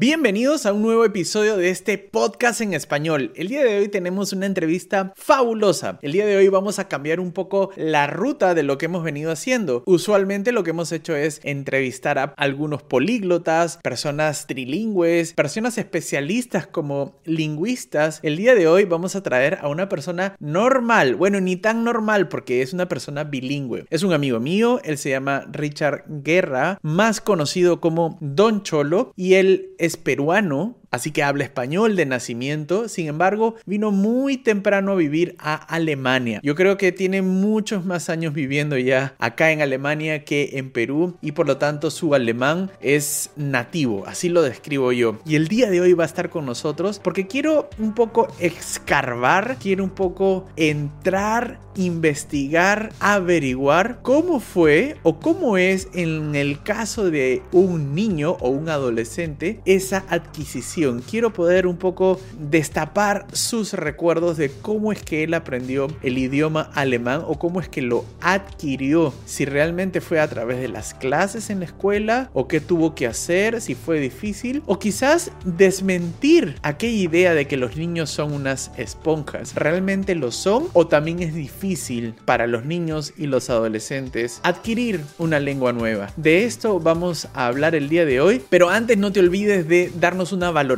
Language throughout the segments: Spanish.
Bienvenidos a un nuevo episodio de este podcast en español. El día de hoy tenemos una entrevista fabulosa. El día de hoy vamos a cambiar un poco la ruta de lo que hemos venido haciendo. Usualmente lo que hemos hecho es entrevistar a algunos políglotas, personas trilingües, personas especialistas como lingüistas. El día de hoy vamos a traer a una persona normal. Bueno, ni tan normal porque es una persona bilingüe. Es un amigo mío, él se llama Richard Guerra, más conocido como Don Cholo, y él es peruano, así que habla español de nacimiento, sin embargo, vino muy temprano a vivir a Alemania. Yo creo que tiene muchos más años viviendo ya acá en Alemania que en Perú y por lo tanto su alemán es nativo, así lo describo yo. Y el día de hoy va a estar con nosotros porque quiero un poco escarbar, quiero un poco entrar, investigar, averiguar cómo fue o cómo es en el caso de un niño o un adolescente esa adquisición Quiero poder un poco destapar sus recuerdos de cómo es que él aprendió el idioma alemán o cómo es que lo adquirió. Si realmente fue a través de las clases en la escuela o qué tuvo que hacer, si fue difícil o quizás desmentir aquella idea de que los niños son unas esponjas. ¿Realmente lo son o también es difícil para los niños y los adolescentes adquirir una lengua nueva? De esto vamos a hablar el día de hoy, pero antes no te olvides de darnos una valoración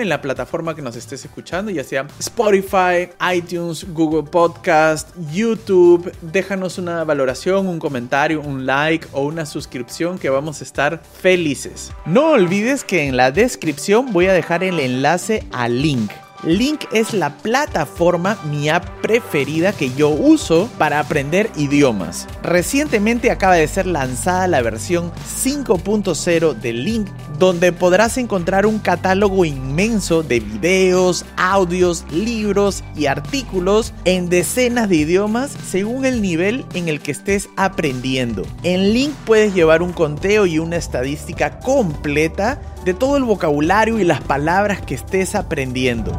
en la plataforma que nos estés escuchando, ya sea Spotify, iTunes, Google Podcast, YouTube. Déjanos una valoración, un comentario, un like o una suscripción que vamos a estar felices. No olvides que en la descripción voy a dejar el enlace al link Link es la plataforma, mi app preferida que yo uso para aprender idiomas. Recientemente acaba de ser lanzada la versión 5.0 de Link, donde podrás encontrar un catálogo inmenso de videos, audios, libros y artículos en decenas de idiomas según el nivel en el que estés aprendiendo. En Link puedes llevar un conteo y una estadística completa de todo el vocabulario y las palabras que estés aprendiendo.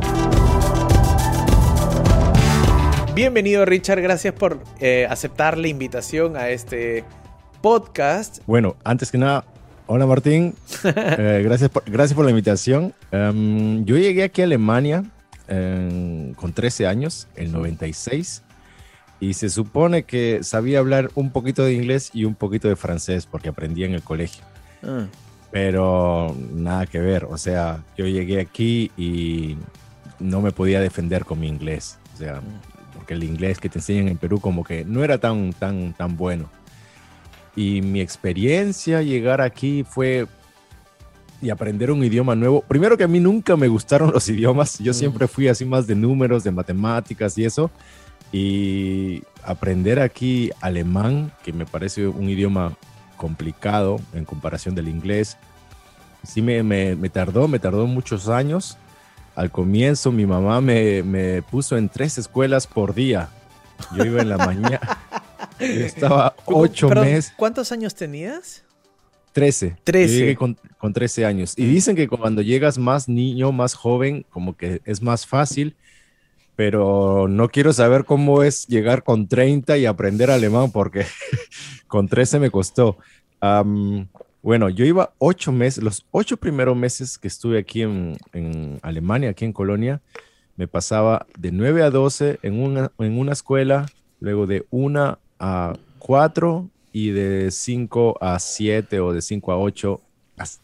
Bienvenido Richard, gracias por eh, aceptar la invitación a este podcast. Bueno, antes que nada, hola Martín, eh, gracias, por, gracias por la invitación. Em, yo llegué aquí a Alemania em, con 13 años, el 96, y se supone que sabía hablar un poquito de inglés y un poquito de francés porque aprendí en el colegio. Ah pero nada que ver. O sea, yo llegué aquí y no me podía defender con mi inglés. O sea, porque el inglés que te enseñan en Perú como que no era tan, tan, tan bueno. Y mi experiencia llegar aquí fue y aprender un idioma nuevo. Primero que a mí nunca me gustaron los idiomas. Yo mm. siempre fui así más de números, de matemáticas y eso. Y aprender aquí alemán, que me parece un idioma complicado en comparación del inglés. Sí me, me, tardó, me tardó muchos años. Al comienzo mi mamá me, me puso en tres escuelas por día. Yo iba en la mañana. estaba ocho meses. ¿Cuántos años tenías? Trece. Trece. llegué con, con 13 años. Y dicen que cuando llegas más niño, más joven, como que es más fácil pero no quiero saber cómo es llegar con 30 y aprender alemán porque con 13 me costó. bueno, yo iba ocho meses, los ocho primeros meses que estuve aquí en, Alemania, aquí en Colonia, me pasaba de 9 a 12 en una, en una escuela, luego de 1 a 4 y de 5 a 7 o de 5 a 8.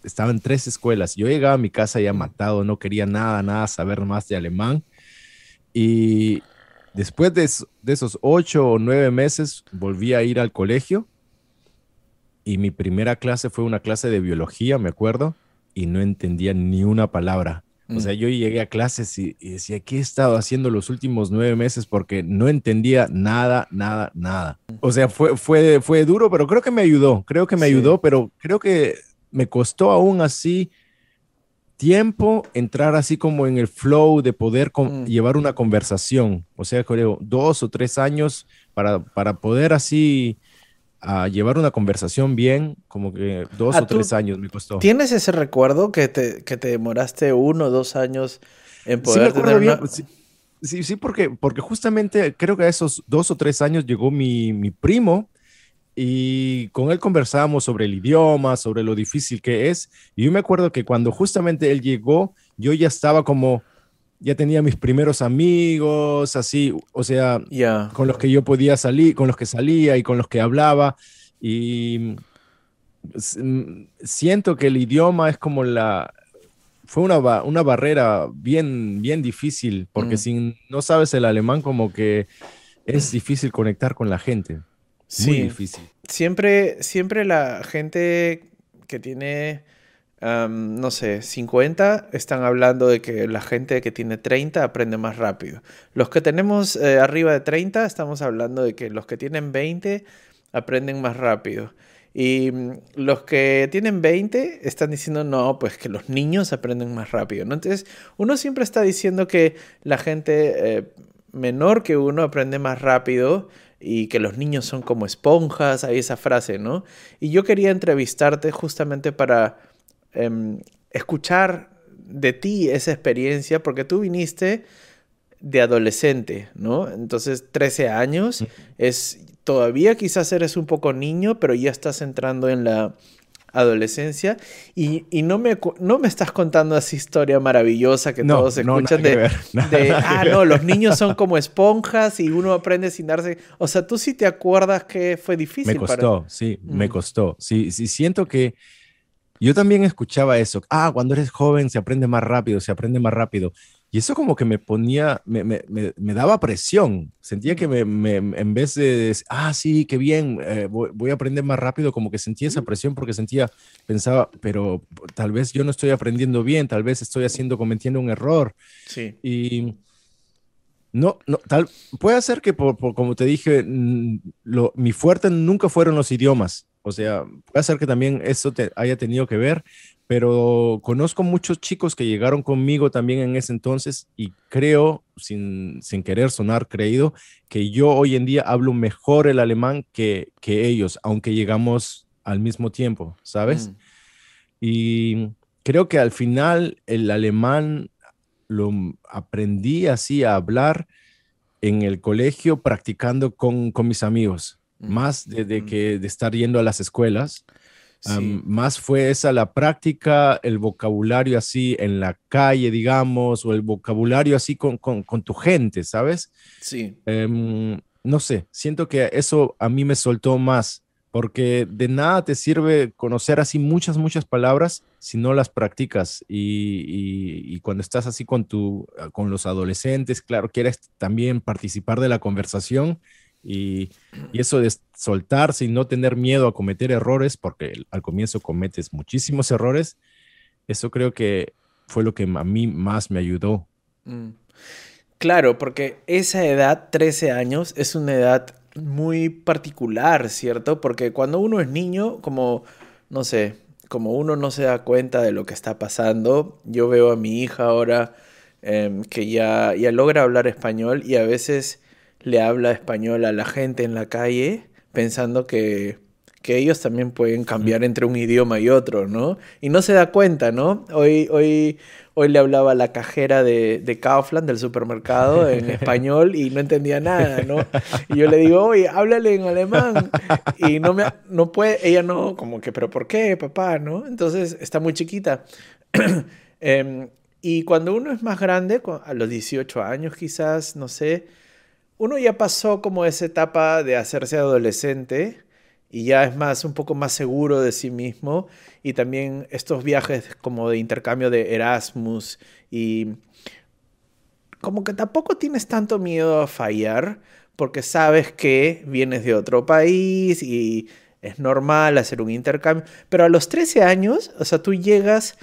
Estaba en tres escuelas. Yo llegaba a mi casa ya matado, no quería nada, nada saber más de alemán y después de, esos ocho o nueve meses volví a ir al colegio y mi primera clase fue una clase de biología, me acuerdo, y no entendía ni una palabra. O sea, mm. yo llegué a clases y, decía, ¿qué he estado haciendo los últimos nueve meses? Porque no entendía nada, nada, nada. O sea, fue, fue, fue duro, pero creo que me ayudó, creo que me ayudó, pero creo que me costó aún así tiempo entrar así como en el flow de poder mm. llevar una conversación. O sea, creo, dos o tres años para, para poder así ah, llevar una conversación bien, como que dos ah, o tres años me costó. ¿Tienes ese recuerdo que te, que te demoraste uno o dos años en poder sí, tener sí, sí, porque, porque justamente creo que a esos dos o tres años llegó mi, mi primo y con él conversábamos sobre el idioma, sobre lo difícil que es. Y yo me acuerdo que cuando justamente él llegó, yo ya estaba como, ya tenía mis primeros amigos, así, o sea, con los que yo podía salir, con los que salía y con los que hablaba. Y mm, siento que el idioma es como la, fue una, una barrera bien, bien difícil, porque mm. si no sabes el alemán, como que es difícil conectar con la gente. Muy difícil. Siempre, siempre la gente que tiene, no sé, 50, están hablando de que la gente que tiene 30 aprende más rápido. Los que tenemos eh, arriba de 30, estamos hablando de que los que tienen 20 aprenden más rápido. Y mm, los que tienen 20 están diciendo, no, pues que los niños aprenden más rápido. Entonces, uno siempre está diciendo que la gente eh, menor que uno aprende más rápido y que los niños son como esponjas, hay esa frase, ¿no? Y yo quería entrevistarte justamente para em, escuchar de ti esa experiencia, porque tú viniste de adolescente, ¿no? Entonces, 13 años, es todavía quizás eres un poco niño, pero ya estás entrando en la adolescencia y, no, me, no me estás contando esa historia maravillosa que todos escuchan de, ah, no, los niños son como esponjas y uno aprende sin darse... O sea, tú sí te acuerdas que fue difícil. Me costó, sí, me costó. Sí, sí, siento que yo también escuchaba eso. Ah, cuando eres joven se aprende más rápido, se aprende más rápido. Y eso como que me ponía, me, me, me, daba presión. Sentía que me, en vez de decir, ah, sí, qué bien, eh, voy, a aprender más rápido, como que sentía esa presión porque sentía, pensaba, pero tal vez yo no estoy aprendiendo bien, tal vez estoy haciendo, cometiendo un error. Sí. Y no, no, tal, puede ser que, por, como te dije, lo, mi fuerte nunca fueron los idiomas. O sea, puede ser que también eso te haya tenido que ver, pero conozco muchos chicos que llegaron conmigo también en ese entonces y creo, sin, querer sonar creído, que yo hoy en día hablo mejor el alemán que, ellos, aunque llegamos al mismo tiempo, ¿sabes? Mm. Y creo que al final el alemán lo aprendí así a hablar en el colegio practicando con, mis amigos. Más de, mm. que de estar yendo a las escuelas más fue esa la práctica, el vocabulario así en la calle, digamos, o el vocabulario así con, tu gente, ¿sabes? Sí. Em, no sé, siento que eso a mí me soltó más, porque de nada te sirve conocer así muchas, muchas palabras si no las practicas. Y, cuando estás así con, tu, con los adolescentes, claro, quieres también participar de la conversación y, eso de soltarse y no tener miedo a cometer errores, porque al comienzo cometes muchísimos errores, eso creo que fue lo que a mí más me ayudó. Mm. Claro, porque esa edad, 13 años, es una edad muy particular, ¿cierto? Porque cuando uno es niño, como, no sé, como uno no se da cuenta de lo que está pasando, yo veo a mi hija ahora em, que ya, ya logra hablar español y a veces le habla español a la gente en la calle pensando que, ellos también pueden cambiar entre un idioma y otro, ¿no? Y no se da cuenta, ¿no? Hoy, hoy, hoy le hablaba a la cajera de, de Kaufland, del supermercado, en español y no entendía nada, ¿no? Y yo le digo, oye, háblale en alemán. Y no, me, no puede, ella no, como que, pero ¿por qué, papá? ¿No? Entonces está muy chiquita. Em, y cuando uno es más grande, a los 18 años quizás, no sé, uno ya pasó como esa etapa de hacerse adolescente y ya es más, un poco más seguro de sí mismo. Y también estos viajes como de intercambio de Erasmus y como que tampoco tienes tanto miedo a fallar porque sabes que vienes de otro país y es normal hacer un intercambio, pero a los 13 años, o sea, tú llegas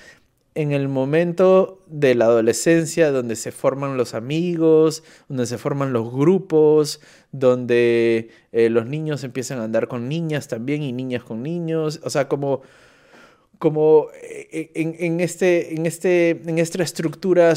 en el momento de la adolescencia donde se forman los amigos, donde se forman los grupos, donde eh, los niños empiezan a andar con niñas también y niñas con niños, o sea, como, como eh, en, este, en, este, en esta estructura,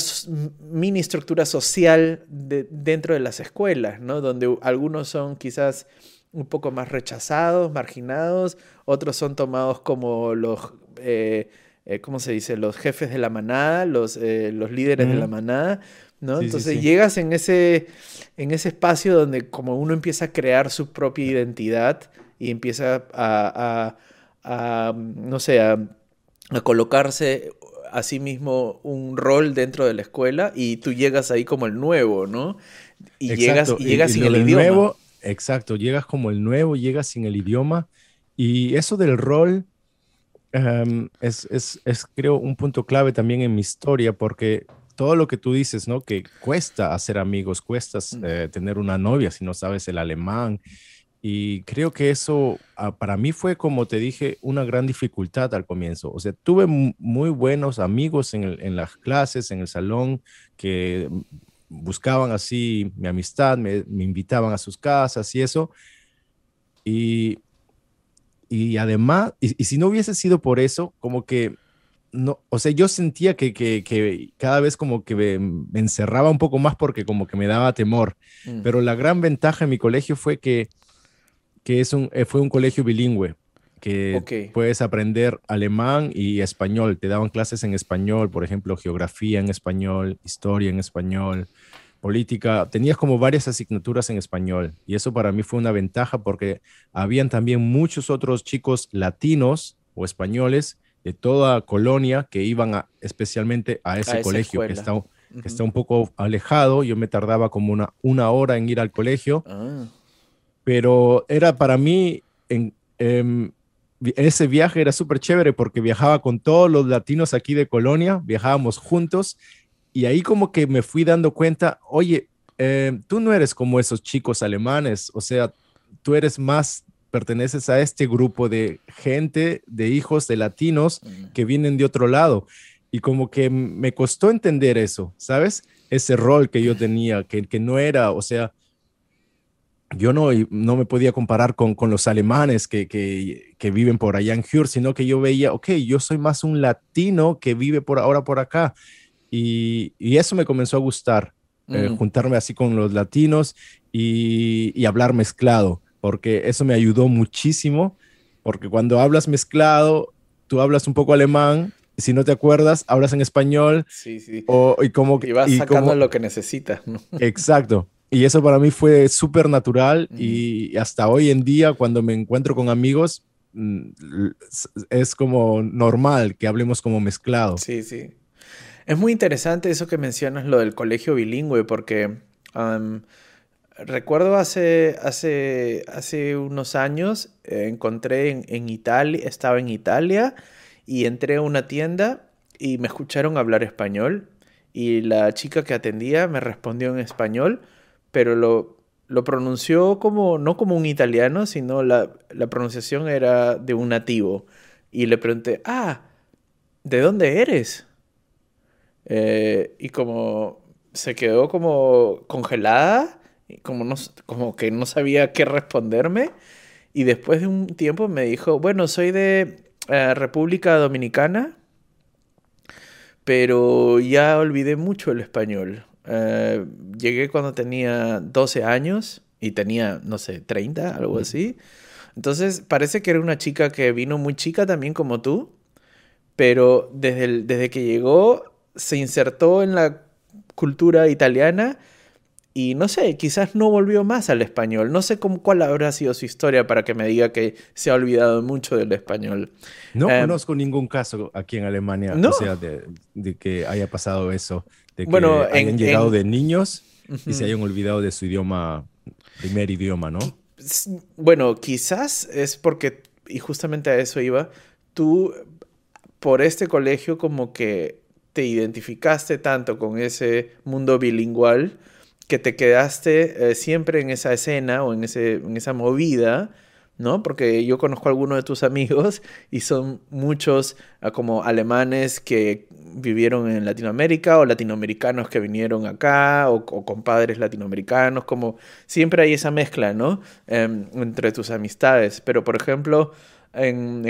mini estructura social dentro de las escuelas, ¿no? donde algunos son quizás un poco más rechazados, marginados, otros son tomados como los... Eh, eh, ¿cómo se dice? Los jefes de la manada, los, eh, los líderes de la manada, ¿no? Entonces llegas en ese, en ese espacio donde como uno empieza a crear su propia identidad y empieza a, a, a no sé, a, a colocarse a sí mismo un rol dentro de la escuela y tú llegas ahí como el nuevo, ¿no? Y llegas, y llegas sin el idioma. Nuevo, exacto, llegas como el nuevo, llegas sin el idioma. Y eso del rol em, es, es, es, creo, un punto clave también en mi historia, porque todo lo que tú dices, ¿no? Que cuesta hacer amigos, cuesta eh, tener una novia si no sabes el alemán. Y creo que eso ah, para mí fue, como te dije, una gran dificultad al comienzo. O sea, tuve muy buenos amigos en, en las clases, en el salón, que buscaban así mi amistad, me, invitaban a sus casas y eso. Y, y además, y, si no hubiese sido por eso, como que, no, o sea, yo sentía que, que, cada vez como que me, encerraba un poco más porque como que me daba temor. Mm. Pero la gran ventaja en mi colegio fue que, que es un, eh, fue un colegio bilingüe que puedes aprender alemán y español. Te daban clases en español, por ejemplo, geografía en español, historia en español, política. Tenías como varias asignaturas en español y eso para mí fue una ventaja porque habían también muchos otros chicos latinos o españoles de toda Colonia que iban especialmente a ese colegio que está, que está un poco alejado. Yo me tardaba como una, una hora en ir al colegio, ah. pero era para mí en, em, ese viaje era súper chévere porque viajaba con todos los latinos aquí de Colonia, viajábamos juntos y ahí como que me fui dando cuenta, oye, eh, tú no eres como esos chicos alemanes, o sea, tú eres más, perteneces a este grupo de gente, de hijos de latinos que vienen de otro lado. Y como que me costó entender eso, ¿sabes? Ese rol que yo tenía, que, que no era, o sea, yo no, no me podía comparar con, con los alemanes que, que, que, viven por allá en Hür, sino que yo veía, ok, yo soy más un latino que vive por ahora por acá. Y, y eso me comenzó a gustar, eh, juntarme así con los latinos y, y, hablar mezclado, porque eso me ayudó muchísimo, porque cuando hablas mezclado, tú hablas un poco alemán. Si no te acuerdas, hablas en español. Sí, sí. O, y como y vas sacando lo que necesitas. Exacto. Y eso para mí fue súper natural y hasta hoy en día cuando me encuentro con amigos mm, es como normal que hablemos como mezclado. Sí, sí. Es muy interesante eso que mencionas, lo del colegio bilingüe, porque recuerdo hace, hace, hace unos años, eh, encontré en, en Italia, estaba en Italia y entré a una tienda y me escucharon hablar español y la chica que atendía me respondió en español pero lo, lo pronunció como, no como un italiano, sino la, la pronunciación era de un nativo. Y le pregunté, ah, ¿de dónde eres? Eh, y como se quedó como congelada, como, no, como que no sabía qué responderme. Y después de un tiempo me dijo, bueno, soy de eh, República Dominicana, pero ya olvidé mucho el español. Eh, llegué cuando tenía 12 años y tenía, no sé, 30, algo así. Entonces parece que era una chica que vino muy chica también como tú, pero desde, desde que llegó se insertó en la cultura italiana y no sé, quizás no volvió más al español. No sé cómo, cuál habrá sido su historia para que me diga que se ha olvidado mucho del español. No em, conozco ningún caso aquí en Alemania, o sea, de, de, que haya pasado eso de que bueno, hayan llegado de niños y se hayan olvidado de su idioma, primer idioma, ¿no? Bueno, quizás es porque, y justamente a eso iba, tú por este colegio como que te identificaste tanto con ese mundo bilingüal que te quedaste eh, siempre en esa escena o en, ese, en esa movida ¿no? Porque yo conozco a algunos de tus amigos y son muchos ah, como alemanes que vivieron en Latinoamérica o latinoamericanos que vinieron acá o, compadres latinoamericanos, como siempre hay esa mezcla, ¿no? Em, entre tus amistades. Pero, por ejemplo, en,